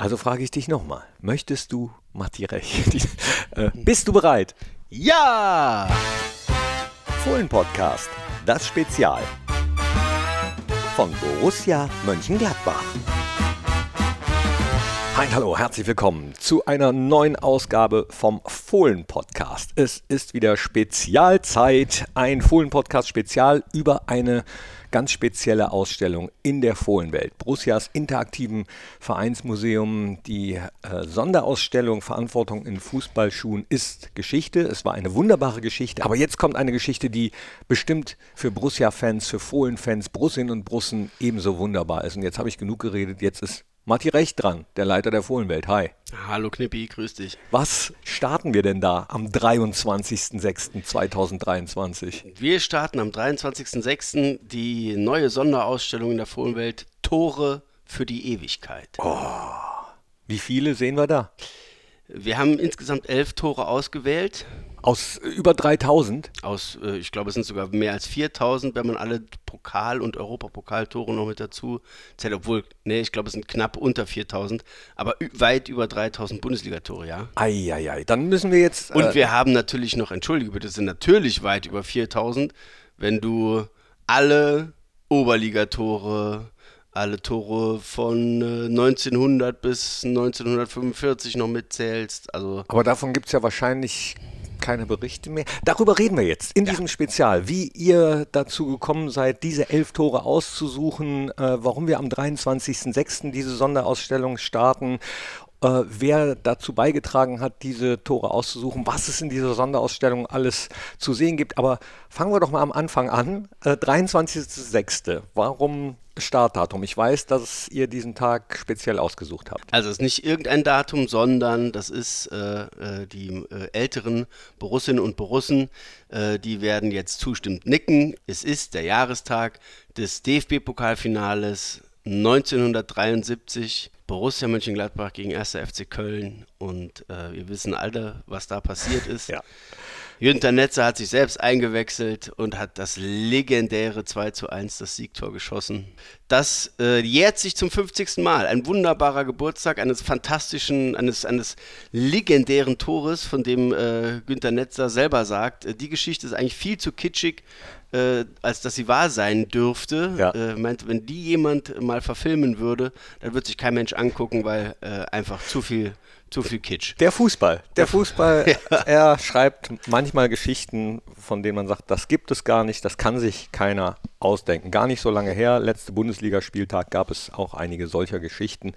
Also frage ich dich nochmal, möchtest du Matti Rech? äh, bist du bereit? Ja! Fohlen Podcast, das Spezial von Borussia Mönchengladbach. Hi, hallo, herzlich willkommen zu einer neuen Ausgabe vom Fohlen Podcast. Es ist wieder Spezialzeit, ein Fohlen Podcast Spezial über eine ganz spezielle Ausstellung in der Fohlenwelt. Borussias interaktiven Vereinsmuseum, die äh, Sonderausstellung Verantwortung in Fußballschuhen ist Geschichte. Es war eine wunderbare Geschichte, aber jetzt kommt eine Geschichte, die bestimmt für Borussia-Fans, für Fohlen-Fans, Brussinnen und Brussen ebenso wunderbar ist. Und jetzt habe ich genug geredet, jetzt ist Matti Recht dran, der Leiter der Fohlenwelt. Hi. Hallo Knippi, grüß dich. Was starten wir denn da am 23.06.2023? Wir starten am 23.06. die neue Sonderausstellung in der Fohlenwelt Tore für die Ewigkeit. Oh, wie viele sehen wir da? Wir haben insgesamt elf Tore ausgewählt. Aus über 3000? Aus, äh, ich glaube, es sind sogar mehr als 4000, wenn man alle Pokal- und Europapokaltore noch mit dazu zählt. Obwohl, nee, ich glaube, es sind knapp unter 4000, aber weit über 3000 Bundesligatore, ja. Eieiei, dann müssen wir jetzt. Äh und wir haben natürlich noch, entschuldige bitte, es sind natürlich weit über 4000, wenn du alle Oberligatore, alle Tore von äh, 1900 bis 1945 noch mitzählst. Also Aber davon gibt es ja wahrscheinlich keine Berichte mehr. Darüber reden wir jetzt in ja. diesem Spezial, wie ihr dazu gekommen seid, diese elf Tore auszusuchen, äh, warum wir am 23.06. diese Sonderausstellung starten äh, wer dazu beigetragen hat, diese Tore auszusuchen, was es in dieser Sonderausstellung alles zu sehen gibt. Aber fangen wir doch mal am Anfang an. Äh, 23.06. Warum Startdatum? Ich weiß, dass ihr diesen Tag speziell ausgesucht habt. Also es ist nicht irgendein Datum, sondern das ist äh, äh die äh, älteren Borussinnen und Borussen, äh, die werden jetzt zustimmend nicken. Es ist der Jahrestag des DFB-Pokalfinales 1973 Borussia Mönchengladbach gegen 1. FC Köln und äh, wir wissen alle, was da passiert ist. ja. Jünter Netzer hat sich selbst eingewechselt und hat das legendäre 2 zu 1, das Siegtor geschossen. Das äh, jährt sich zum 50. Mal. Ein wunderbarer Geburtstag eines fantastischen, eines, eines legendären Tores, von dem äh, Günter Netzer selber sagt, äh, die Geschichte ist eigentlich viel zu kitschig, äh, als dass sie wahr sein dürfte. Ja. Äh, meint, wenn die jemand mal verfilmen würde, dann würde sich kein Mensch angucken, weil äh, einfach zu viel zu viel Kitsch. Der Fußball. Der Fußball, ja. er schreibt manchmal Geschichten, von denen man sagt, das gibt es gar nicht, das kann sich keiner ausdenken. Gar nicht so lange her, letzte Bundesligaspieltag gab es auch einige solcher Geschichten.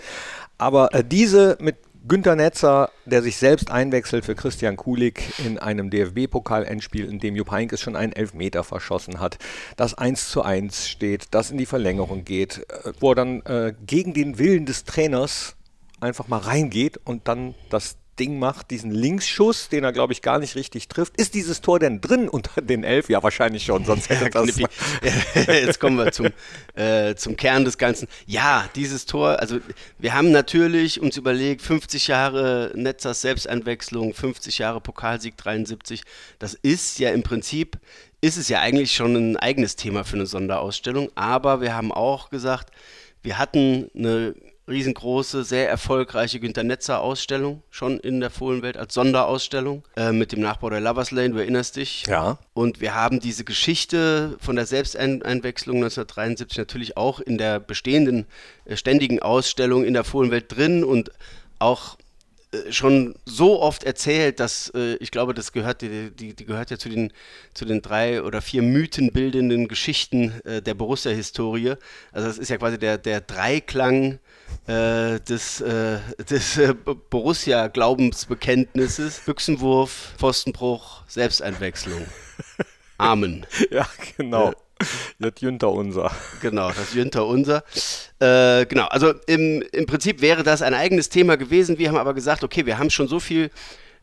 Aber äh, diese mit Günter Netzer, der sich selbst einwechselt für Christian Kulik in einem DFB-Pokal-Endspiel, in dem Jupp Heynckes schon einen Elfmeter verschossen hat, das 1 zu 1 steht, das in die Verlängerung geht, äh, wo er dann äh, gegen den Willen des Trainers einfach mal reingeht und dann das Ding macht, diesen Linksschuss, den er, glaube ich, gar nicht richtig trifft. Ist dieses Tor denn drin unter den elf? Ja, wahrscheinlich schon, sonst hätte das. Jetzt kommen wir zum, äh, zum Kern des Ganzen. Ja, dieses Tor, also wir haben natürlich uns überlegt, 50 Jahre Netzers Selbsteinwechslung, 50 Jahre Pokalsieg 73. Das ist ja im Prinzip, ist es ja eigentlich schon ein eigenes Thema für eine Sonderausstellung. Aber wir haben auch gesagt, wir hatten eine riesengroße, sehr erfolgreiche Günter Netzer Ausstellung schon in der Fohlenwelt als Sonderausstellung äh, mit dem Nachbau der Lovers Lane, du erinnerst dich. Ja. Und wir haben diese Geschichte von der Selbsteinwechslung 1973 natürlich auch in der bestehenden äh, ständigen Ausstellung in der Fohlenwelt drin und auch äh, schon so oft erzählt, dass äh, ich glaube, das gehört, die, die, die, gehört ja zu den, zu den drei oder vier mythenbildenden Geschichten äh, der Borussia-Historie. Also das ist ja quasi der, der Dreiklang äh, des, äh, des äh, Borussia-Glaubensbekenntnisses. Büchsenwurf, Pfostenbruch, Selbsteinwechslung. Amen. Ja, genau. Das Jünter unser. Genau, das Jünter unser. Äh, genau, also im, im Prinzip wäre das ein eigenes Thema gewesen. Wir haben aber gesagt, okay, wir haben schon so viel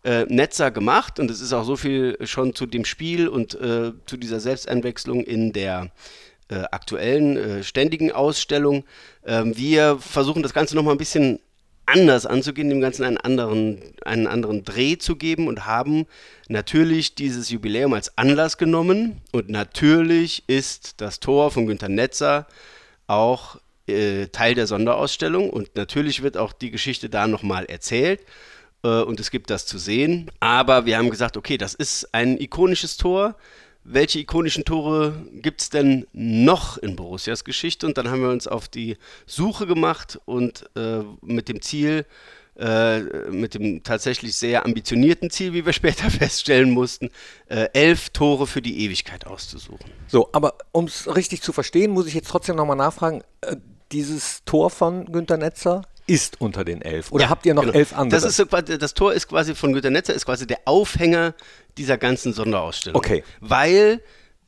äh, Netzer gemacht und es ist auch so viel schon zu dem Spiel und äh, zu dieser Selbsteinwechslung in der äh, aktuellen, äh, ständigen Ausstellung. Ähm, wir versuchen das Ganze nochmal ein bisschen anders anzugehen, dem Ganzen einen anderen, einen anderen Dreh zu geben und haben natürlich dieses Jubiläum als Anlass genommen. Und natürlich ist das Tor von Günter Netzer auch äh, Teil der Sonderausstellung und natürlich wird auch die Geschichte da nochmal erzählt äh, und es gibt das zu sehen. Aber wir haben gesagt, okay, das ist ein ikonisches Tor. Welche ikonischen Tore gibt es denn noch in Borussias Geschichte? Und dann haben wir uns auf die Suche gemacht und äh, mit dem Ziel, äh, mit dem tatsächlich sehr ambitionierten Ziel, wie wir später feststellen mussten, äh, elf Tore für die Ewigkeit auszusuchen. So, aber um es richtig zu verstehen, muss ich jetzt trotzdem nochmal nachfragen, äh, dieses Tor von Günter Netzer ist unter den elf. Oder ja, habt ihr noch genau. elf andere? Das, ist, das Tor ist quasi von Günter Netzer, ist quasi der Aufhänger dieser ganzen Sonderausstellung. Okay. Weil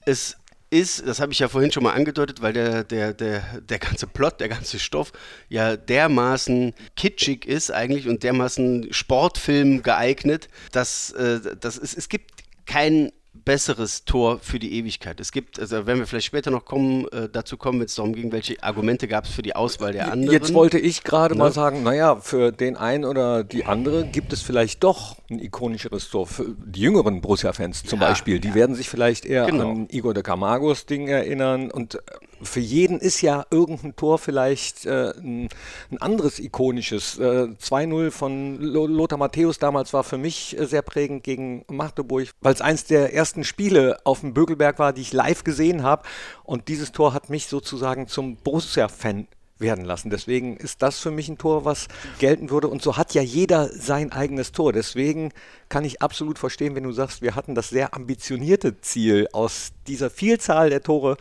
es ist, das habe ich ja vorhin schon mal angedeutet, weil der, der, der, der ganze Plot, der ganze Stoff ja dermaßen kitschig ist eigentlich und dermaßen Sportfilm geeignet, dass, äh, dass es, es gibt keinen besseres Tor für die Ewigkeit. Es gibt, also wenn wir vielleicht später noch kommen, äh, dazu kommen, wenn es darum ging, welche Argumente gab es für die Auswahl der anderen. Jetzt wollte ich gerade ne? mal sagen, naja, für den einen oder die andere gibt es vielleicht doch ein ikonischeres Tor. Für die jüngeren Borussia-Fans zum ja, Beispiel, die ja. werden sich vielleicht eher genau. an Igor de Camargos Ding erinnern und für jeden ist ja irgendein Tor vielleicht äh, ein, ein, anderes ikonisches. Äh, 2-0 von Lothar Matthäus damals war für mich äh, sehr prägend gegen Magdeburg, weil es eins der ersten Spiele auf dem Bögelberg war, die ich live gesehen habe. Und dieses Tor hat mich sozusagen zum Borussia-Fan werden lassen. Deswegen ist das für mich ein Tor, was gelten würde. Und so hat ja jeder sein eigenes Tor. Deswegen kann ich absolut verstehen, wenn du sagst, wir hatten das sehr ambitionierte Ziel aus dieser Vielzahl der Tore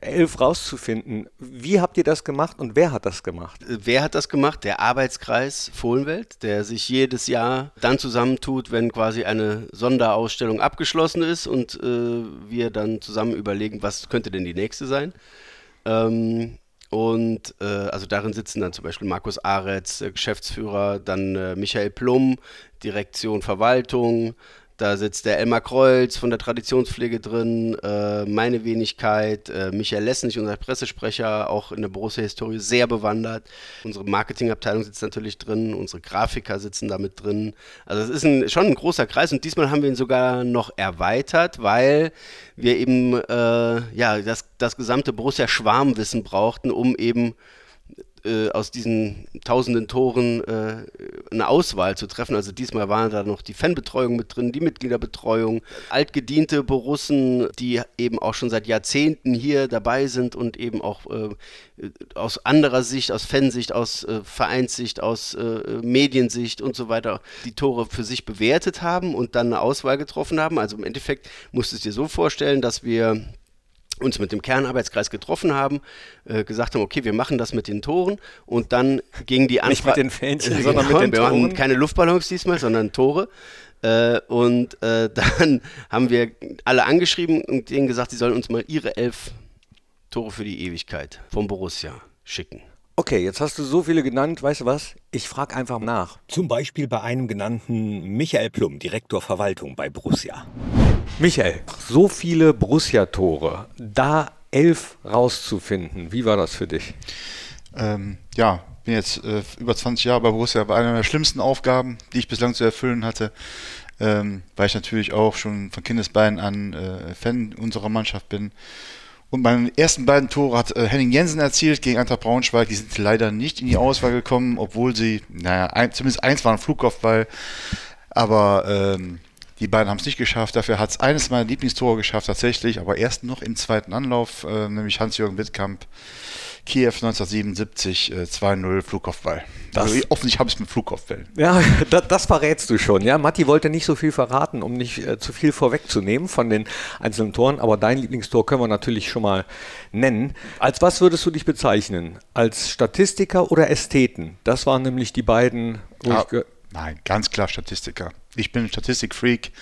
elf rauszufinden. Wie habt ihr das gemacht und wer hat das gemacht? Äh, wer hat das gemacht? Der Arbeitskreis Fohlenwelt, der sich jedes Jahr dann zusammentut, wenn quasi eine Sonderausstellung abgeschlossen ist und äh, wir dann zusammen überlegen, was könnte denn die nächste sein. Ähm, und äh, also darin sitzen dann zum Beispiel Markus Aretz, Geschäftsführer, dann äh, Michael Plum, Direktion Verwaltung, da sitzt der Elmar Kreuz von der Traditionspflege drin, äh, meine Wenigkeit, äh, Michael Lessnig, unser Pressesprecher, auch in der Borussia-Historie sehr bewandert. Unsere Marketingabteilung sitzt natürlich drin, unsere Grafiker sitzen damit drin. Also es ist ein, schon ein großer Kreis und diesmal haben wir ihn sogar noch erweitert, weil wir eben äh, ja, das, das gesamte Borussia-Schwarmwissen brauchten, um eben äh, aus diesen tausenden Toren äh, eine Auswahl zu treffen. Also diesmal waren da noch die Fanbetreuung mit drin, die Mitgliederbetreuung, altgediente Borussen, die eben auch schon seit Jahrzehnten hier dabei sind und eben auch äh, aus anderer Sicht, aus Fansicht, aus äh, Vereinssicht, aus äh, Mediensicht und so weiter die Tore für sich bewertet haben und dann eine Auswahl getroffen haben. Also im Endeffekt musst du es dir so vorstellen, dass wir uns mit dem Kernarbeitskreis getroffen haben, äh, gesagt haben, okay, wir machen das mit den Toren und dann ging die Anfrage... Nicht mit den Fähnchen, sondern mit den wir Toren. Wir machen keine Luftballons diesmal, sondern Tore. Äh, und äh, dann haben wir alle angeschrieben und denen gesagt, sie sollen uns mal ihre elf Tore für die Ewigkeit vom Borussia schicken. Okay, jetzt hast du so viele genannt, weißt du was? Ich frage einfach nach. Zum Beispiel bei einem genannten Michael Plum, Direktor Verwaltung bei Borussia. Michael, so viele Borussia-Tore, da elf rauszufinden, wie war das für dich? Ähm, ja, bin jetzt äh, über 20 Jahre bei Borussia, war eine der schlimmsten Aufgaben, die ich bislang zu erfüllen hatte, ähm, weil ich natürlich auch schon von Kindesbeinen an äh, Fan unserer Mannschaft bin und meine ersten beiden Tore hat äh, Henning Jensen erzielt gegen Eintracht Braunschweig. Die sind leider nicht in die Auswahl gekommen, obwohl sie, naja, ein, zumindest eins war ein Flugkopfball. Aber ähm, die beiden haben es nicht geschafft. Dafür hat es eines meiner Lieblingstore geschafft, tatsächlich, aber erst noch im zweiten Anlauf, äh, nämlich Hans-Jürgen Wittkamp Kiew 1977 äh, 2-0 Flugkopfball. Das, also, offensichtlich habe ich es mit Flugkopfbällen. Ja, das, das, verrätst du schon. Ja, Matti wollte nicht so viel verraten, um nicht äh, zu viel vorwegzunehmen von den einzelnen Toren, aber dein Lieblingstor können wir natürlich schon mal nennen. Als was würdest du dich bezeichnen? Als Statistiker oder Ästheten? Das waren nämlich die beiden. Ah, nein, ganz klar Statistiker. Ich bin ein Statistikfreak.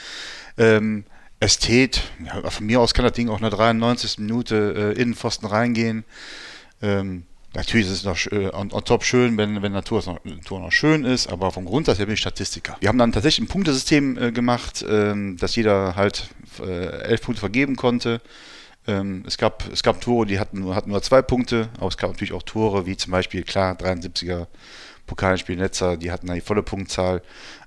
Ähm, Ästhet, ja, von mir aus kann das Ding auch in der 93. Minute äh, Innenpfosten reingehen. Ähm, natürlich ist es noch äh, on, on, top schön, wenn, wenn Natur noch, Natur noch schön ist, aber vom Grundsatz her bin ich Statistiker. Wir haben dann tatsächlich ein Punktesystem äh, gemacht, ähm, dass jeder halt äh, elf Punkte vergeben konnte. Ähm, es, gab, es gab Tore, die hatten nur, hatten nur zwei Punkte, aber es gab natürlich auch Tore, wie zum Beispiel, klar, 73er Pokalspiel Netzer, die hatten da die volle Punktzahl.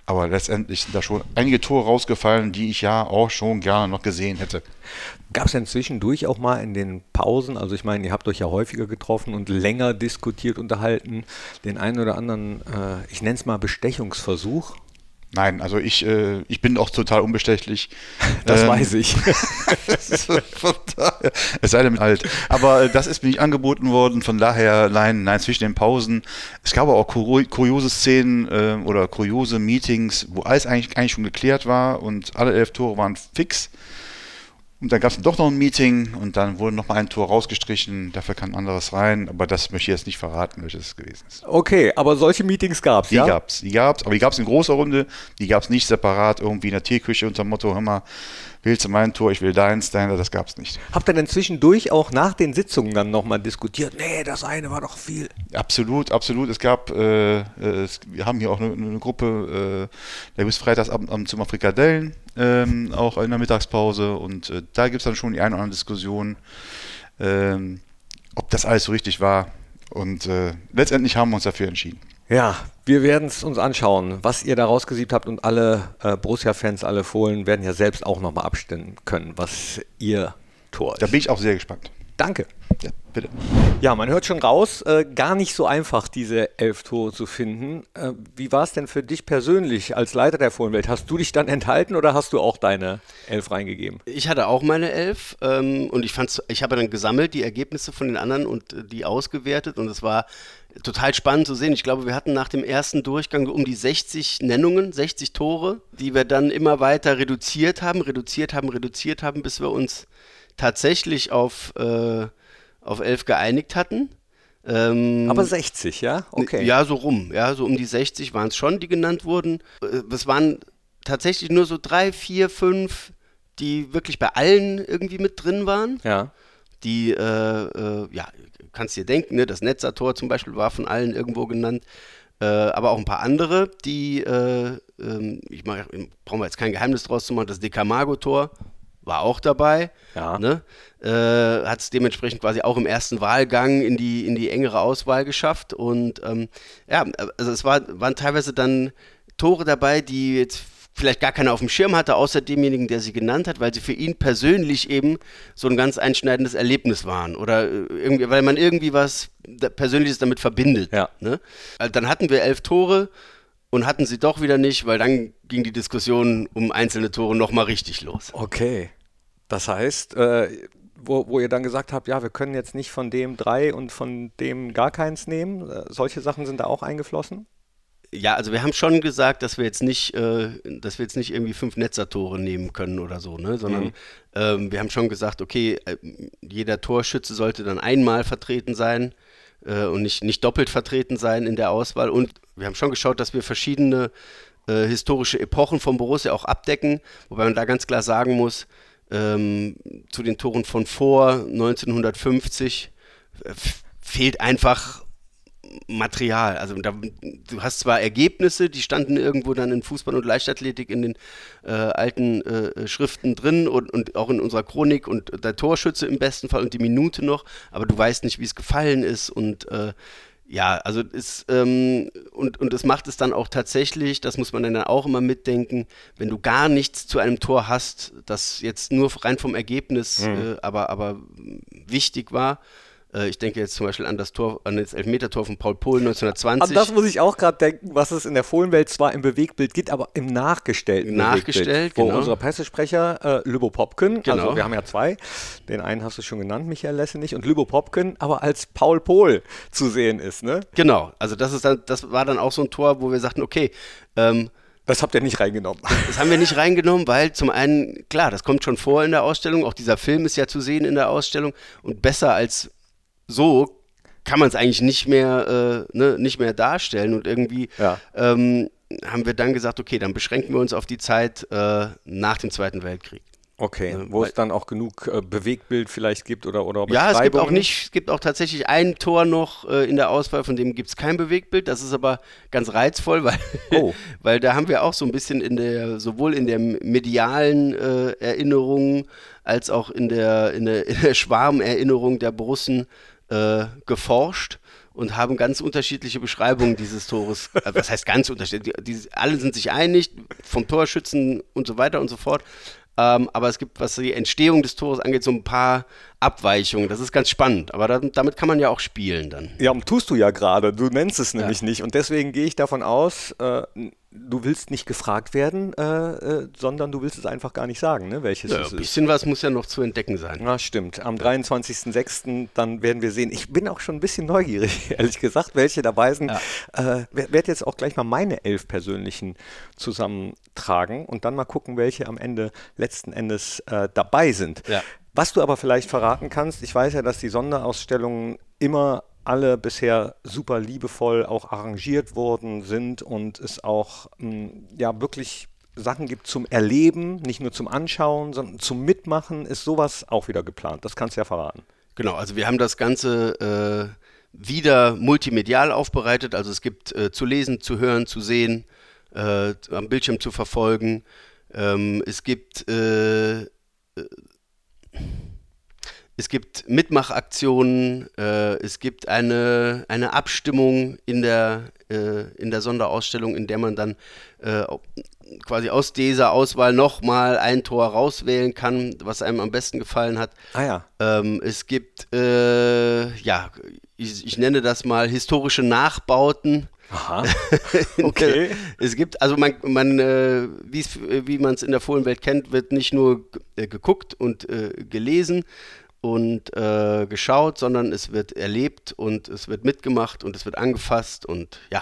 Aber letztendlich sind da schon einige Tore rausgefallen, die ich ja auch schon gerne noch gesehen hätte. Gab es denn zwischendurch auch mal in den Pausen, also ich meine, ihr habt euch ja häufiger getroffen und länger diskutiert, unterhalten, den einen oder anderen, äh, ich nenne es mal Bestechungsversuch? Nein, also ich, äh, ich bin auch total unbestechlich. Das ähm, weiß ich. es sei denn halt. Aber äh, das ist mir nicht angeboten worden, von daher, nein, nein, zwischen den Pausen. Es gab auch kuriose Szenen äh, oder kuriose Meetings, wo alles eigentlich, eigentlich schon geklärt war und alle elf Tore waren fix. Und dann gab es doch noch ein Meeting und dann wurde noch mal ein Tor rausgestrichen, dafür kam anderes rein, aber das möchte ich jetzt nicht verraten, welches es gewesen ist. Okay, aber solche Meetings gab es, ja? Die gab es, die gab es, aber die gab es in großer Runde, die gab es nicht separat irgendwie in der Teeküche unter dem Motto, hör mal, willst du mein Tor, ich will deins, deiner, das gab es nicht. Habt ihr denn zwischendurch auch nach den Sitzungen dann nochmal diskutiert? Nee, das eine war doch viel. Absolut, absolut. Es gab, äh, es, wir haben hier auch eine, eine Gruppe, äh, der bis Freitagsabend am Zimmer Frikadellen, ähm, auch in der Mittagspause und äh, da gibt es dann schon die eine oder andere Diskussion, ähm, ob das alles so richtig war. Und äh, letztendlich haben wir uns dafür entschieden. Ja, wir werden es uns anschauen, was ihr da rausgesiebt habt und alle äh, Borussia-Fans, alle Fohlen werden ja selbst auch nochmal abstimmen können, was ihr Tor ist. Da bin ich auch sehr gespannt. Danke. Ja, bitte. Ja, man hört schon raus, äh, gar nicht so einfach, diese elf Tore zu finden. Äh, wie war es denn für dich persönlich als Leiter der Fohlenwelt? Hast du dich dann enthalten oder hast du auch deine elf reingegeben? Ich hatte auch meine elf ähm, und ich fand's, ich habe dann gesammelt die Ergebnisse von den anderen und äh, die ausgewertet und es war total spannend zu sehen. Ich glaube, wir hatten nach dem ersten Durchgang um die 60 Nennungen, 60 Tore, die wir dann immer weiter reduziert haben, reduziert haben, reduziert haben, bis wir uns tatsächlich auf, äh, auf 11 geeinigt hatten. Ähm, Aber 60, ja? Okay. Ja, so rum. Ja, so um die 60 waren es schon, die genannt wurden. Äh, es waren tatsächlich nur so drei, vier, fünf, die wirklich bei allen irgendwie mit drin waren. Ja. Die, äh, äh, ja, kannst dir denken, ne? das Netzer-Tor zum Beispiel war von allen irgendwo genannt. Äh, aber auch ein paar andere, die, äh, ähm, ich mach, brauchen wir jetzt kein Geheimnis draus zu machen, das Decamago-Tor war auch dabei. Ja. Ne? Äh, Hat es dementsprechend quasi auch im ersten Wahlgang in die, in die engere Auswahl geschafft. Und ähm, ja, also es war, waren teilweise dann Tore dabei, die jetzt vielleicht gar keiner auf dem Schirm hatte, außer demjenigen, der sie genannt hat, weil sie für ihn persönlich eben so ein ganz einschneidendes Erlebnis waren oder äh, irgendwie, weil man irgendwie was Persönliches damit verbindet. Ja. Ne? Also dann hatten wir elf Tore und hatten sie doch wieder nicht, weil dann ging die Diskussion um einzelne Tore nochmal richtig los. Okay. Das heißt, äh, wo, wo ihr dann gesagt habt, ja, wir können jetzt nicht von dem drei und von dem gar keins nehmen. Äh, solche Sachen sind da auch eingeflossen? Ja, also wir haben schon gesagt, dass wir jetzt nicht, äh, dass wir jetzt nicht irgendwie fünf Netzertore nehmen können oder so, ne? Sondern mhm. ähm, wir haben schon gesagt, okay, äh, jeder Torschütze sollte dann einmal vertreten sein äh, und nicht, nicht doppelt vertreten sein in der Auswahl. Und wir haben schon geschaut, dass wir verschiedene äh, historische Epochen von Borussia auch abdecken, wobei man da ganz klar sagen muss, ähm, zu den Toren von vor 1950 äh, fehlt einfach Material. Also da, du hast zwar Ergebnisse, die standen irgendwo dann in Fußball und Leichtathletik in den äh, alten äh, Schriften drin und, und, auch in unserer Chronik und der Torschütze im besten Fall und die Minute noch, aber du weißt nicht, wie es gefallen ist und äh, ja, also es, ähm, und, und es macht es dann auch tatsächlich, das muss man dann auch immer mitdenken, wenn du gar nichts zu einem Tor hast, das jetzt nur rein vom Ergebnis, mhm. äh, aber, aber wichtig war, äh, ich denke jetzt zum Beispiel an das Tor, an das Elfmetertor von Paul Pohl 1920. An das muss ich auch gerade denken, was es in der Fohlenwelt zwar im Bewegtbild gibt, aber im nachgestellten Nachgestellt, Bewegtbild, wo unser Pressesprecher äh, Lübo Popken, genau. also wir haben ja zwei, den einen hast du schon genannt, Michael Lessenich, und Lübo Popken, aber als Paul Pohl zu sehen ist, ne? Genau, also das ist dann, das war dann auch so ein Tor, wo wir sagten, okay, ähm, das habt ihr nicht reingenommen. Das haben wir nicht reingenommen, weil zum einen, klar, das kommt schon vor in der Ausstellung, auch dieser Film ist ja zu sehen in der Ausstellung und besser als so kann man es eigentlich nicht mehr, äh, ne, nicht mehr darstellen. Und irgendwie ja. ähm, haben wir dann gesagt, okay, dann beschränken wir uns auf die Zeit äh, nach dem Zweiten Weltkrieg. Okay, äh, wo es dann auch genug äh, Bewegtbild vielleicht gibt oder oder Ja, es gibt auch nicht, es gibt auch tatsächlich ein Tor noch äh, in der Auswahl, von dem gibt es kein Bewegtbild. Das ist aber ganz reizvoll, weil, oh. weil da haben wir auch so ein bisschen in der, sowohl in der medialen äh, Erinnerung als auch in der, in der, in der Schwarmerinnerung der Borussen äh, geforscht und haben ganz unterschiedliche Beschreibungen dieses Tores. Äh, was heißt ganz unterschiedlich? Alle sind sich einig, vom Torschützen und so weiter und so fort. Ähm, aber es gibt, was die Entstehung des Tores angeht, so ein paar Abweichungen. Das ist ganz spannend. Aber da, damit kann man ja auch spielen dann. Ja, tust du ja gerade. Du nennst es nämlich ja. nicht. Und deswegen gehe ich davon aus, äh, du willst nicht gefragt werden, äh, äh, sondern du willst es einfach gar nicht sagen, ne, welches ja, es ist. Ein bisschen was muss ja noch zu entdecken sein. Ja, stimmt. Am 23.06. dann werden wir sehen. Ich bin auch schon ein bisschen neugierig, ehrlich gesagt, welche dabei sind. Ja. Äh, werde jetzt auch gleich mal meine elf persönlichen zusammentragen und dann mal gucken, welche am Ende letzten Endes äh, dabei sind. Ja. Was du aber vielleicht verraten kannst, ich weiß ja, dass die Sonderausstellungen immer alle bisher super liebevoll auch arrangiert worden sind und es auch mh, hm, ja wirklich Sachen gibt zum Erleben, nicht nur zum Anschauen, sondern zum Mitmachen, ist sowas auch wieder geplant. Das kannst du ja verraten. Genau, also wir haben das Ganze äh, wieder multimedial aufbereitet. Also es gibt äh, zu lesen, zu hören, zu sehen, äh, am Bildschirm zu verfolgen. Ähm, es gibt äh, es gibt Mitmachaktionen, äh, es gibt eine, eine Abstimmung in der, äh, in der Sonderausstellung, in der man dann äh, quasi aus dieser Auswahl nochmal ein Tor rauswählen kann, was einem am besten gefallen hat. Ah ja. Ähm, es gibt, äh, ja, ich, ich, nenne das mal historische Nachbauten. Aha. Okay. es gibt, also man, man äh, wie man es in der Fohlenwelt kennt, wird nicht nur äh, geguckt und äh, gelesen, und äh, geschaut, sondern es wird erlebt und es wird mitgemacht und es wird angefasst und ja.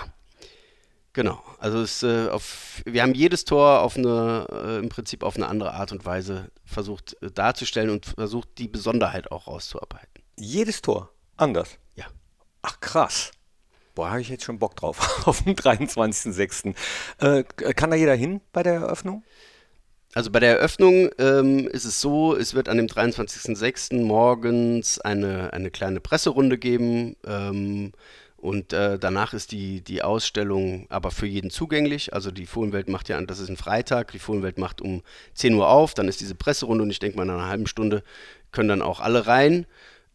Genau, also es, äh, auf, wir haben jedes Tor auf eine, äh, im Prinzip auf eine andere Art und Weise versucht äh, darzustellen und versucht die Besonderheit auch rauszuarbeiten. Jedes Tor anders? Ja. Ach krass. Boah, habe ich jetzt schon Bock drauf, auf den 23.06. Äh, kann da jeder hin bei der Eröffnung? Also bei der Eröffnung ähm, ist es so, es wird an dem 23.06. morgens eine, eine kleine Presserunde geben ähm, und äh, danach ist die, die Ausstellung aber für jeden zugänglich. Also die Fohlenwelt macht ja, das ist ein Freitag, die Fohlenwelt macht um 10 Uhr auf, dann ist diese Presserunde und ich denke mal in einer halben Stunde können dann auch alle rein.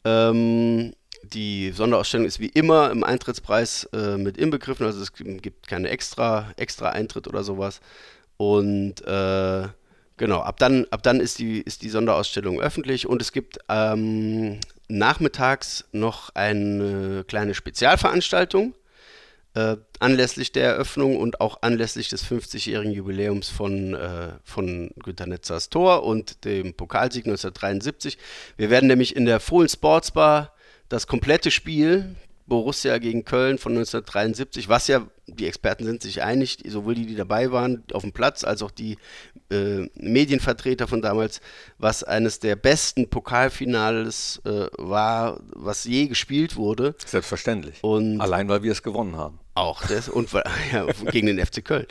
Ähm, die Sonderausstellung ist wie immer im Eintrittspreis äh, mit inbegriffen, also es gibt keine extra, extra Eintritt oder sowas. Und äh, Genau, ab dann, ab dann ist, die, ist die Sonderausstellung öffentlich und es gibt ähm, nachmittags noch eine kleine Spezialveranstaltung äh, anlässlich der Eröffnung und auch anlässlich des 50-jährigen Jubiläums von, äh, von Günter Netzers Tor und dem Pokalsieg 1973. Wir werden nämlich in der Fohlen Sportsbar das komplette Spiel Borussia gegen Köln von 1973, was ja, die Experten sind sich einig, sowohl die, die dabei waren auf dem Platz, als auch die äh, Medienvertreter von damals, was eines der besten Pokalfinales äh, war, was je gespielt wurde. Selbstverständlich. Und Allein, weil wir es gewonnen haben. Auch das und ja, gegen den FC Köln.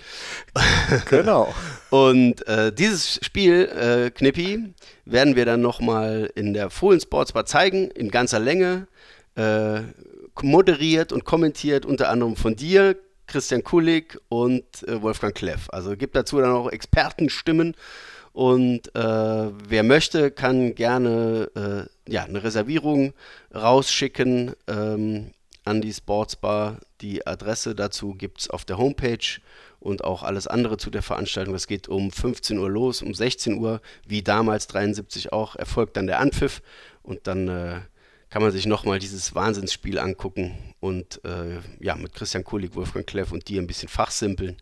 Genau. und äh, dieses Spiel, äh, Knippi, werden wir dann nochmal in der Fohlen Sportsbar zeigen, in ganzer Länge. Äh, moderiert und kommentiert unter anderem von dir, Christian Kulig und äh, Wolfgang Kleff. Also gibt dazu dann auch Expertenstimmen und äh, wer möchte, kann gerne äh, ja, eine Reservierung rausschicken ähm, an die Sportsbar. Die Adresse dazu gibt es auf der Homepage und auch alles andere zu der Veranstaltung. Es geht um 15 Uhr los, um 16 Uhr, wie damals 73 auch, erfolgt dann der Anpfiff und dann äh, kann man sich nochmal dieses Wahnsinnsspiel angucken und äh, ja, mit Christian Kulig, Wolfgang Kleff und dir ein bisschen fachsimpeln.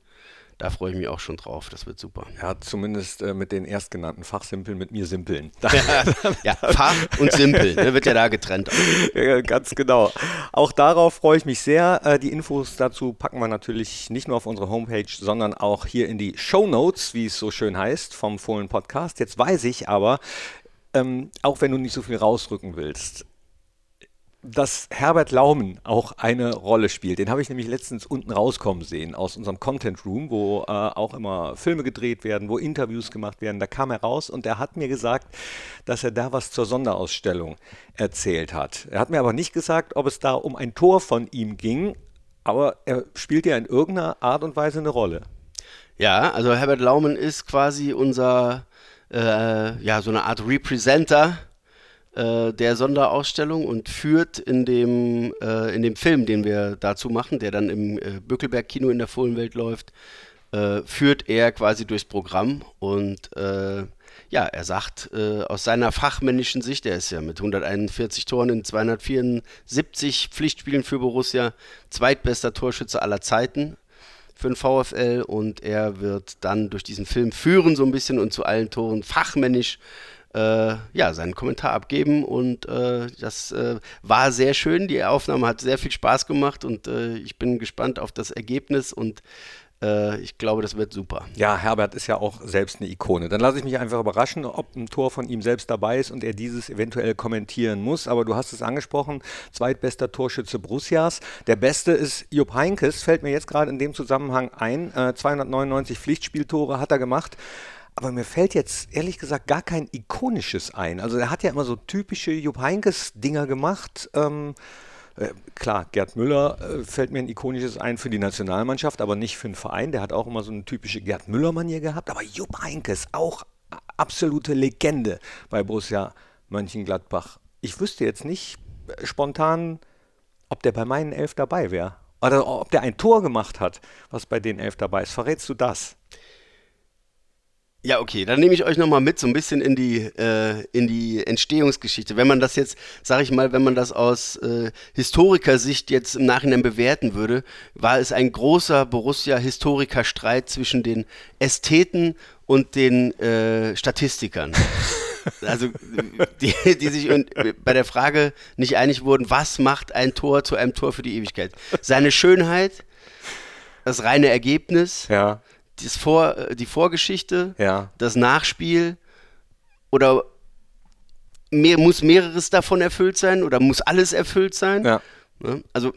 Da freue ich mich auch schon drauf. Das wird super. Ja, zumindest äh, mit den erstgenannten Fachsimpeln mit mir simpeln. ja, Fach und Simpel, ne, wird ja da getrennt. Ja, ganz genau. Auch darauf freue ich mich sehr. Äh, die Infos dazu packen wir natürlich nicht nur auf unsere Homepage, sondern auch hier in die Show Notes, wie es so schön heißt, vom Fohlen Podcast. Jetzt weiß ich aber, ähm, auch wenn du nicht so viel rausrücken willst, dass Herbert Laumen auch eine Rolle spielt. Den habe ich nämlich letztens unten rauskommen sehen aus unserem Content Room, wo äh, auch immer Filme gedreht werden, wo Interviews gemacht werden. Da kam er raus und er hat mir gesagt, dass er da was zur Sonderausstellung erzählt hat. Er hat mir aber nicht gesagt, ob es da um ein Tor von ihm ging, aber er spielt ja in irgendeiner Art und Weise eine Rolle. Ja, also Herbert Laumen ist quasi unser, äh, ja, so eine Art Representer äh, der Sonderausstellung und führt in dem, äh, in dem Film, den wir dazu machen, der dann im äh, Bückelberg-Kino in der Fohlenwelt läuft, äh, führt er quasi durchs Programm und äh, ja, er sagt aus seiner fachmännischen Sicht, er ist ja mit 141 Toren in 274 Pflichtspielen für Borussia zweitbester Torschütze aller Zeiten für den VfL und er wird dann durch diesen Film führen so ein bisschen und zu allen Toren fachmännisch äh, ja, seinen Kommentar abgeben und äh, das äh, war sehr schön. Die Aufnahme hat sehr viel Spaß gemacht und äh, ich bin gespannt auf das Ergebnis und äh, ich glaube, das wird super. Ja, Herbert ist ja auch selbst eine Ikone. Dann lasse ich mich einfach überraschen, ob ein Tor von ihm selbst dabei ist und er dieses eventuell kommentieren muss. Aber du hast es angesprochen, zweitbester Torschütze Borussias. Der beste ist Jupp Heinkes, fällt mir jetzt gerade in dem Zusammenhang ein. Äh, 299 Pflichtspieltore hat er gemacht. Aber mir fällt jetzt ehrlich gesagt gar kein ikonisches ein. Also er hat ja immer so typische Jupp Heinkes-Dinger gemacht. Ähm, äh, klar, Gerd Müller äh, fällt mir ein ikonisches ein für die Nationalmannschaft, aber nicht für den Verein. Der hat auch immer so eine typische Gerd Müller-Manier gehabt. Aber Jupp Heinkes, auch absolute Legende bei Borussia Mönchengladbach. Ich wüsste jetzt nicht äh, spontan, ob der bei meinen Elf dabei wäre. Oder ob der ein Tor gemacht hat, was bei den Elf dabei ist. Verrätst du das? Ja, okay, dann nehme ich euch nochmal mit so ein bisschen in die, äh, in die Entstehungsgeschichte. Wenn man das jetzt, sage ich mal, wenn man das aus äh, Historikersicht jetzt im Nachhinein bewerten würde, war es ein großer Borussia-Historiker-Streit zwischen den Ästheten und den äh, Statistikern. also die, die sich bei der Frage nicht einig wurden, was macht ein Tor zu einem Tor für die Ewigkeit? Seine Schönheit, das reine Ergebnis, ja das Vor, äh, die Vorgeschichte, ja. das Nachspiel oder mehr, muss mehreres davon erfüllt sein oder muss alles erfüllt sein? Ja. Ne? Also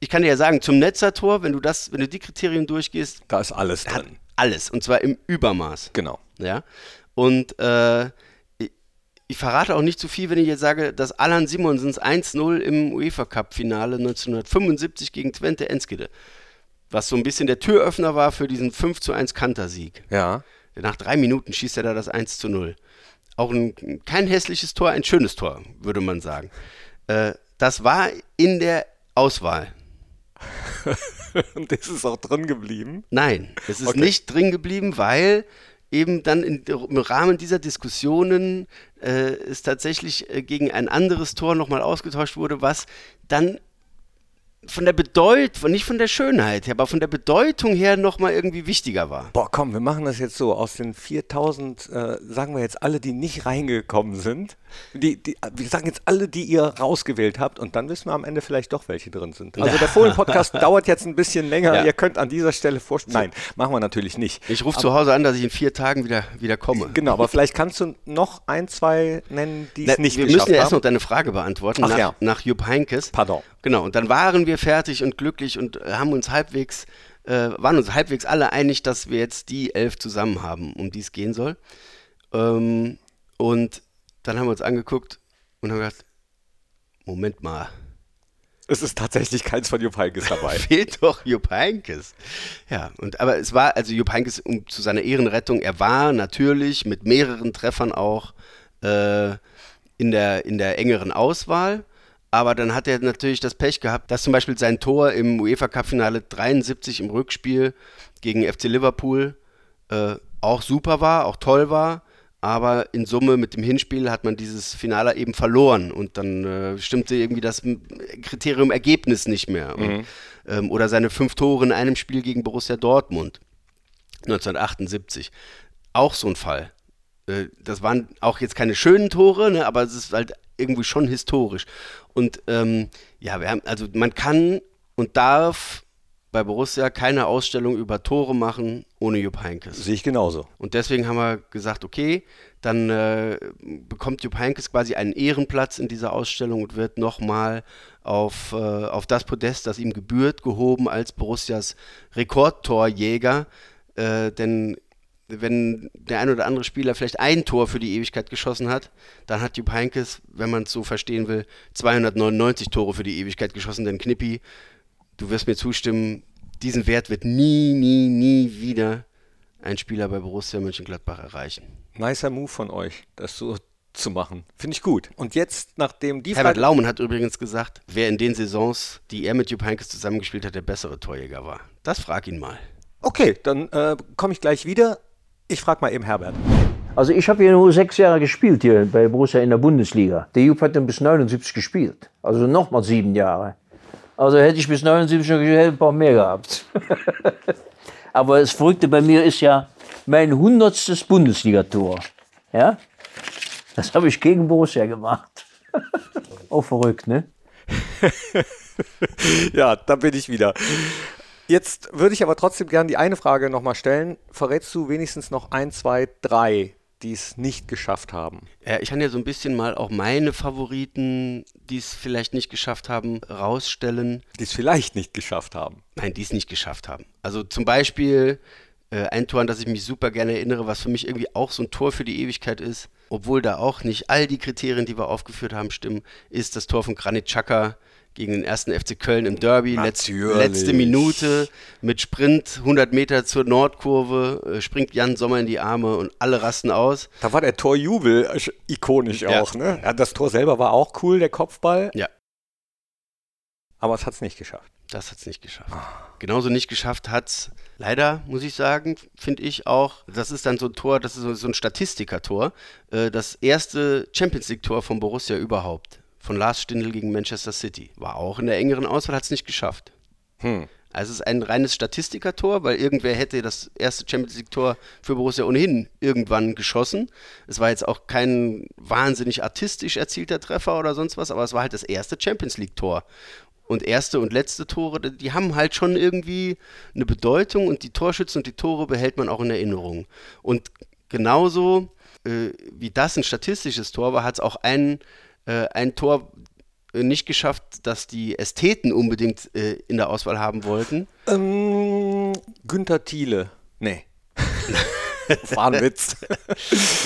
ich kann dir ja sagen, zum Netzertor, wenn du das, wenn du die Kriterien durchgehst, da ist alles drin. Alles und zwar im Übermaß. Genau. Ja. Und äh, ich, ich, verrate auch nicht zu viel, wenn ich jetzt sage, dass Alan Simonsens 1-0 im UEFA Cup Finale 1975 gegen Twente Enskede was so ein bisschen der Türöffner war für diesen 5 zu 1 Kantersieg. Ja. Nach drei Minuten schießt er da das 1 zu 0. Auch ein, kein hässliches Tor, ein schönes Tor, würde man sagen. Äh, das war in der Auswahl. Und ist es auch drin geblieben? Nein, es ist okay. nicht drin geblieben, weil eben dann in, im Rahmen dieser Diskussionen äh, es tatsächlich äh, gegen ein anderes Tor nochmal ausgetauscht wurde, was dann von der Bedeutung, nicht von der Schönheit her, aber von der Bedeutung her nochmal irgendwie wichtiger war. Boah, komm, wir machen das jetzt so. Aus den 4000, äh, sagen wir jetzt alle, die nicht reingekommen sind, die, die, wir sagen jetzt alle, die ihr rausgewählt habt und dann wissen wir am Ende vielleicht doch, welche drin sind. Also der Fohlen-Podcast dauert jetzt ein bisschen länger. Ja. Ihr könnt an dieser Stelle vorstellen. Nein, machen wir natürlich nicht. Ich rufe zu Hause an, dass ich in vier Tagen wieder, wieder komme. Genau, aber vielleicht kannst du noch ein, zwei nennen, die es nicht Wir müssen ja erst noch deine Frage beantworten Ach, nach, ja. nach Jupp Heinkes. Pardon. Genau, und dann waren wir fertig und glücklich und haben uns halbwegs, äh, waren uns halbwegs alle einig, dass wir jetzt die elf zusammen haben, um die es gehen soll. Ähm, und dann haben wir uns angeguckt und haben gedacht, Moment mal. Es ist tatsächlich keins von Jupp Heynckes dabei. Fehlt doch Jupp Heynckes. Ja, und aber es war, also Jupp Heynckes, um, zu seiner Ehrenrettung, er war natürlich mit mehreren Treffern auch äh, in, der, in der engeren Auswahl. Aber dann hat er natürlich das Pech gehabt, dass zum Beispiel sein Tor im UEFA Cup-Finale 73 im Rückspiel gegen FC Liverpool äh, auch super war, auch toll war. Aber in Summe mit dem Hinspiel hat man dieses Finale eben verloren und dann äh, stimmte irgendwie das Kriterium Ergebnis nicht mehr. Mhm. Und, ähm, oder seine fünf Tore in einem Spiel gegen Borussia Dortmund 1978. Auch so ein Fall. Äh, das waren auch jetzt keine schönen Tore, ne, aber es ist halt irgendwie schon historisch. Und ähm, ja, wir haben, also man kann und darf bei Borussia keine Ausstellung über Tore machen ohne Jupp Heinkes. Sehe ich genauso. Und deswegen haben wir gesagt, okay, dann äh, bekommt Jupp Heinkes quasi einen Ehrenplatz in dieser Ausstellung und wird nochmal auf, äh, auf das Podest, das ihm gebührt, gehoben als Borussias Rekordtorjäger. Äh, denn wenn der ein oder andere Spieler vielleicht ein Tor für die Ewigkeit geschossen hat, dann hat Jupp Heinkes, wenn man es so verstehen will, 299 Tore für die Ewigkeit geschossen. Denn Knippi, du wirst mir zustimmen, diesen Wert wird nie, nie, nie wieder ein Spieler bei Borussia Mönchengladbach erreichen. Nicer Move von euch, das so zu machen. Finde ich gut. Und jetzt, nachdem die Herbert Laumann hat übrigens gesagt, wer in den Saisons, die er mit Jupp Heynckes zusammengespielt hat, der bessere Torjäger war. Das frag ihn mal. Okay, dann äh, komme ich gleich wieder. Ich frage mal eben Herbert. Also ich habe hier nur sechs Jahre gespielt hier bei Borussia in der Bundesliga. Der Jupp hat dann bis 79 gespielt. Also nochmal sieben Jahre. Also hätte ich bis 79 noch hätte ein paar mehr gehabt. Aber das Verrückte bei mir ist ja mein hundertstes Bundesligator. Ja? Das habe ich gegen Borussia gemacht. Auch verrückt, ne? ja, da bin ich wieder. Jetzt würde ich aber trotzdem gerne die eine Frage nochmal stellen. Verrätst du wenigstens noch ein, zwei, drei die es nicht geschafft haben. Ja, ich kann ja so ein bisschen mal auch meine Favoriten, die es vielleicht nicht geschafft haben, rausstellen. Die es vielleicht nicht geschafft haben. Nein, die es nicht geschafft haben. Also zum Beispiel ein Tor, an das ich mich super gerne erinnere, was für mich irgendwie auch so ein Tor für die Ewigkeit ist, obwohl da auch nicht all die Kriterien, die wir aufgeführt haben, stimmen, ist das Tor von Granit Xhaka gegen den ersten FC Köln im Derby. Letz, letzte Minute mit Sprint, 100 Meter zur Nordkurve, äh, springt Jan Sommer in die Arme und alle rasten aus. Da war der Torjubel äh, ikonisch ja. auch. Ne? Ja, das Tor selber war auch cool, der Kopfball. Ja. Aber es hat es nicht geschafft. Das hat es nicht geschafft. Genauso nicht geschafft hat es leider, muss ich sagen, finde ich auch. Das ist dann so ein Tor, das ist so ein Statistiker-Tor. Äh, das erste Champions League-Tor von Borussia überhaupt von Lars Stindl gegen Manchester City. War auch in der engeren Auswahl, hat es nicht geschafft. Hm. Also es ist ein reines Statistikertor, weil irgendwer hätte das erste Champions League-Tor für Borussia ohnehin irgendwann geschossen. Es war jetzt auch kein wahnsinnig artistisch erzielter Treffer oder sonst was, aber es war halt das erste Champions League-Tor. Und erste und letzte Tore, die haben halt schon irgendwie eine Bedeutung und die Torschützen und die Tore behält man auch in Erinnerung. Und genauso äh, wie das ein statistisches Tor war, hat es auch einen äh, ein Tor äh, nicht geschafft, das die Ästheten unbedingt äh, in der Auswahl haben wollten? Ähm, Günther Thiele. Nee. Fahnenwitz.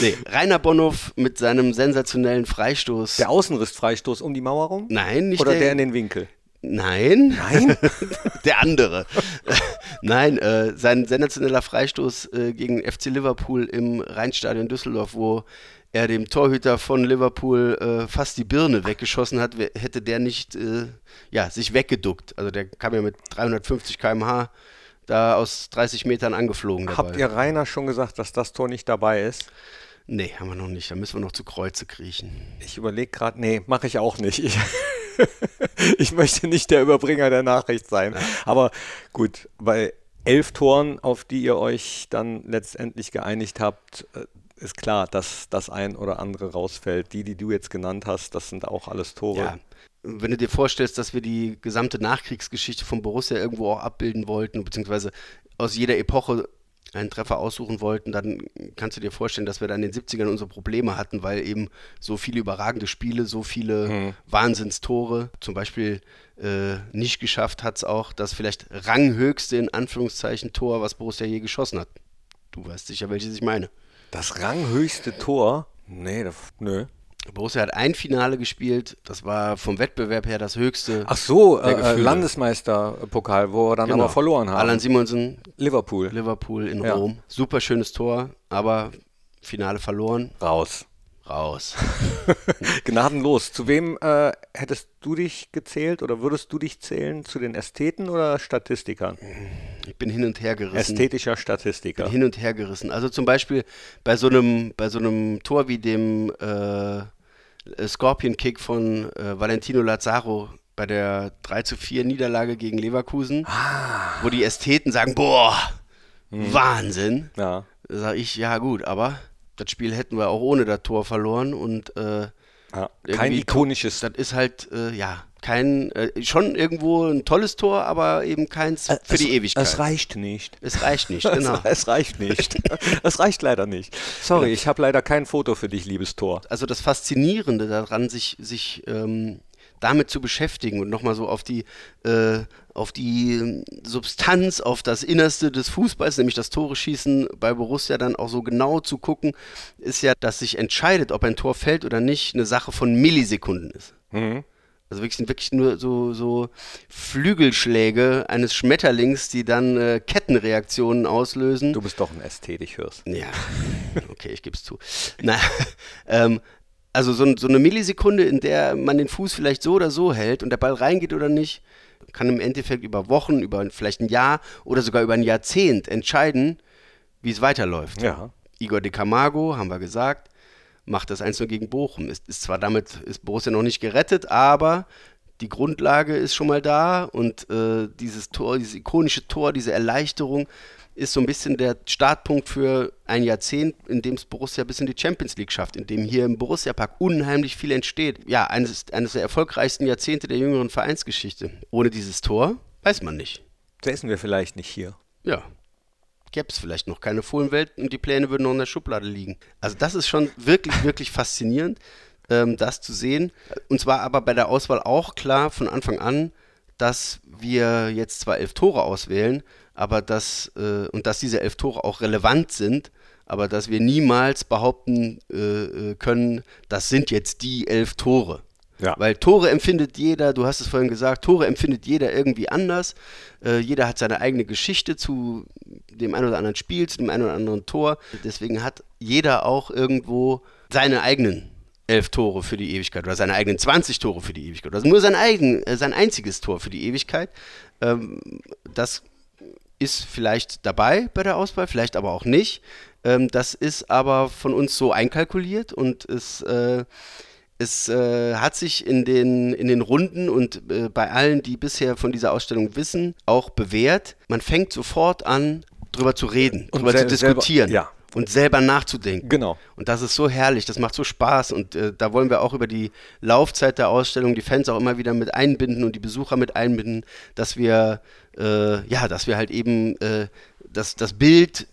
nee, Rainer Bonhoff mit seinem sensationellen Freistoß. Der Außenrissfreistoß um die Mauer rum? Nein, nicht Oder der, der in den Winkel? Nein. Nein? der andere. Nein, äh, sein sensationeller Freistoß äh, gegen FC Liverpool im Rheinstadion Düsseldorf, wo er dem Torhüter von Liverpool äh, fast die Birne weggeschossen hat, hätte der nicht äh, ja, sich weggeduckt. Also der kam ja mit 350 km/h da aus 30 Metern angeflogen. Dabei. Habt ihr Rainer schon gesagt, dass das Tor nicht dabei ist? Nee, haben wir noch nicht. Da müssen wir noch zu Kreuze kriechen. Ich überlege gerade, nee, mache ich auch nicht. Ich, ich, möchte nicht der Überbringer der Nachricht sein. Aber gut, bei elf Toren, auf die ihr euch dann letztendlich geeinigt habt, äh, ist klar, dass das ein oder andere rausfällt. Die, die du jetzt genannt hast, das sind auch alles Tore. Ja. Wenn du dir vorstellst, dass wir die gesamte Nachkriegsgeschichte von Borussia irgendwo auch abbilden wollten, beziehungsweise aus jeder Epoche einen Treffer aussuchen wollten, dann kannst du dir vorstellen, dass wir dann in den 70ern unsere Probleme hatten, weil eben so viele überragende Spiele, so viele hm. Wahnsinnstore, zum Beispiel äh, nicht geschafft hat es auch das vielleicht ranghöchste in Anführungszeichen Tor, was Borussia je geschossen hat. Du weißt sicher, welches ich meine. Das ranghöchste Tor? Nee, das, nö. Borussia hat ein Finale gespielt, das war vom Wettbewerb her das höchste. Ach so, äh, Landesmeisterpokal, wo wir dann genau. aber verloren haben. Alan Simonsen. Liverpool. Liverpool in ja. Rom. Super schönes Tor, aber Finale verloren. Raus. Raus. Gnadenlos. Zu wem äh, hättest du dich gezählt oder würdest du dich zählen? Zu den Ästheten oder Statistikern? Ich bin hin und her gerissen. Ästhetischer Statistiker. Bin hin und her gerissen. Also zum Beispiel bei so einem, bei so einem Tor wie dem äh, Scorpion Kick von äh, Valentino Lazaro bei der 3 zu 4 Niederlage gegen Leverkusen, ah. wo die Ästheten sagen, boah, hm. Wahnsinn. Ja. Da sage ich, ja gut, aber das Spiel hätten wir auch ohne das Tor verloren und äh, ja, kein ikonisches. Das ist halt, äh, ja, kein, äh, schon irgendwo ein tolles Tor, aber eben keins für es, die Ewigkeit. Es reicht nicht. Es reicht nicht, genau. es, es reicht nicht. es reicht leider nicht. Sorry, ja. ich habe leider kein Foto für dich, liebes Tor. Also das Faszinierende daran, sich, sich ähm, damit zu beschäftigen und nochmal so auf die, äh, auf die Substanz, auf das Innerste des Fußballs, nämlich das Tore schießen bei Borussia dann auch so genau zu gucken, ist ja, dass sich entscheidet, ob ein Tor fällt oder nicht, eine Sache von Millisekunden ist. Mhm. Also wirklich sind wirklich nur so, so Flügelschläge eines Schmetterlings, die dann äh, Kettenreaktionen auslösen. Du bist doch ein Ästhetisch, hörst. Ja, okay, ich gebe es zu. Na, ähm, Also so, so, eine Millisekunde, in der man den Fuß vielleicht so oder so hält und der Ball reingeht oder nicht, kann im Endeffekt über Wochen, über vielleicht ein Jahr oder sogar über ein Jahrzehnt entscheiden, wie es weiterläuft. Ja. Igor de Camargo, haben wir gesagt, macht das 1 gegen Bochum. Ist, ist zwar damit ist Borussia noch nicht gerettet, aber die Grundlage ist schon mal da und äh, dieses Tor, dieses ikonische Tor, diese Erleichterung ist so ein bisschen der Startpunkt für ein Jahrzehnt, in dem es Borussia bis in die Champions League schafft, in dem hier im Borussia Park unheimlich viel entsteht. Ja, eines, eines der erfolgreichsten Jahrzehnte der jüngeren Vereinsgeschichte. Ohne dieses Tor weiß man nicht. Säßen wir vielleicht nicht hier. Ja, gäbe es vielleicht noch keine Fohlenwelt und die Pläne würden noch in der Schublade liegen. Also das ist schon wirklich, wirklich faszinierend, ähm, das zu sehen. Und zwar aber bei der Auswahl auch klar von Anfang an, dass wir jetzt zwar elf Tore auswählen, aber dass, äh, und dass diese elf Tore auch relevant sind, aber dass wir niemals behaupten äh, äh können, das sind jetzt die elf Tore. Ja. Weil Tore empfindet jeder, du hast es vorhin gesagt, Tore empfindet jeder irgendwie anders. Äh, jeder hat seine eigene Geschichte zu dem einen oder anderen Spiel, zu dem einen oder anderen Tor. Deswegen hat jeder auch irgendwo seine eigenen elf Tore für die Ewigkeit oder seine eigenen 20 Tore für die Ewigkeit. Also nur sein, eigen, äh, sein einziges Tor für die Ewigkeit. Ähm, das ist vielleicht dabei bei der Auswahl, vielleicht aber auch nicht. Ähm, das ist aber von uns so einkalkuliert und es äh, es äh, hat sich in den, in den Runden und äh, bei allen, die bisher von dieser Ausstellung wissen, auch bewährt. Man fängt sofort an, drüber zu reden, und drüber zu diskutieren. Selber, ja. Und selber nachzudenken. Genau. Und das ist so herrlich, das macht so Spaß. Und äh, da wollen wir auch über die Laufzeit der Ausstellung die Fans auch immer wieder mit einbinden und die Besucher mit einbinden, dass wir, äh, ja, dass wir halt eben äh, das, das Bild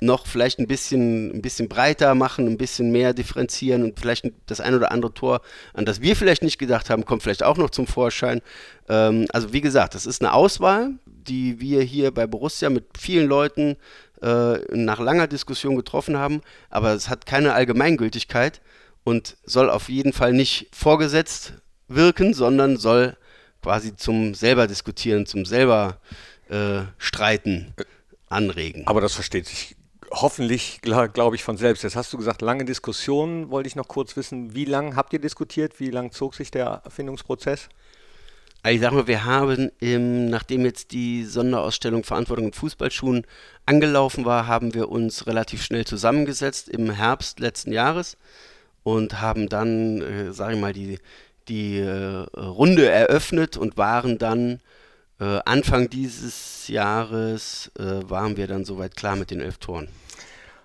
noch vielleicht ein bisschen, ein bisschen breiter machen, ein bisschen mehr differenzieren und vielleicht das ein oder andere Tor, an das wir vielleicht nicht gedacht haben, kommt vielleicht auch noch zum Vorschein. Ähm, also wie gesagt, das ist eine Auswahl, die wir hier bei Borussia mit vielen Leuten nach langer Diskussion getroffen haben, aber es hat keine Allgemeingültigkeit und soll auf jeden Fall nicht vorgesetzt wirken, sondern soll quasi zum selber diskutieren, zum selber äh, streiten anregen. Aber das versteht sich hoffentlich, glaube ich, von selbst. Jetzt hast du gesagt, lange Diskussionen. Wollte ich noch kurz wissen, wie lange habt ihr diskutiert? Wie lange zog sich der Erfindungsprozess? Also ich sag mal, wir haben, im, nachdem jetzt die Sonderausstellung Verantwortung in Fußballschuhen angelaufen war, haben wir uns relativ schnell zusammengesetzt im Herbst letzten Jahres und haben dann, äh, sage ich mal, die, die äh, Runde eröffnet und waren dann äh, Anfang dieses Jahres äh, waren wir dann soweit klar mit den elf Toren.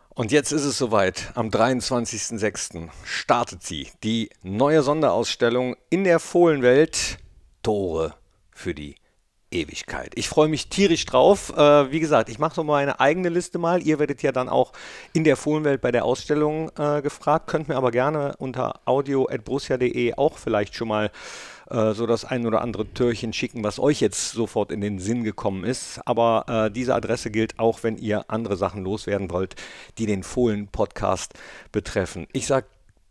Und jetzt ist es soweit. Am 23.06. startet sie, die neue Sonderausstellung in der Fohlenwelt Tore für die Ewigkeit. Ich freue mich tierisch drauf. Äh, wie gesagt, ich mache so meine eigene Liste mal. Ihr werdet ja dann auch in der Fohlenwelt bei der Ausstellung äh, gefragt. Könnt mir aber gerne unter audio.brussia.de auch vielleicht schon mal äh, so das ein oder andere Türchen schicken, was euch jetzt sofort in den Sinn gekommen ist. Aber äh, diese Adresse gilt auch, wenn ihr andere Sachen loswerden wollt, die den Fohlen-Podcast betreffen. Ich sage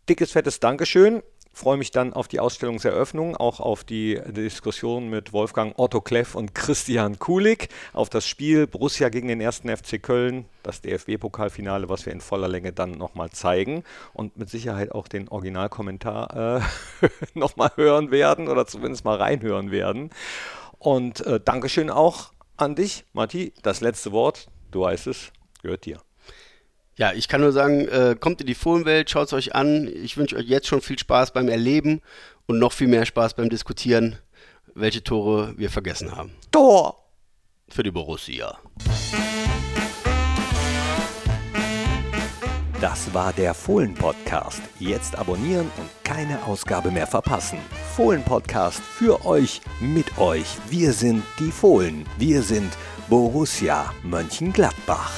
dickes, fettes Dankeschön freue mich dann auf die Ausstellungseröffnung, auch auf die Diskussion mit Wolfgang Otto Kleff und Christian Kulig, auf das Spiel Borussia gegen den ersten FC Köln, das DFB-Pokalfinale, was wir in voller Länge dann nochmal zeigen und mit Sicherheit auch den Originalkommentar äh, nochmal hören werden oder zumindest mal reinhören werden. Und äh, Dankeschön auch an dich, Matti. Das letzte Wort, du weißt es, gehört dir. Ja, ich kann nur sagen, äh, kommt in die Fohlenwelt, schaut es euch an. Ich wünsche euch jetzt schon viel Spaß beim Erleben und noch viel mehr Spaß beim Diskutieren, welche Tore wir vergessen haben. Tor! Für die Borussia. Das war der Fohlen-Podcast. Jetzt abonnieren und keine Ausgabe mehr verpassen. Fohlen-Podcast für euch, mit euch. Wir sind die Fohlen. Wir sind Borussia Mönchengladbach.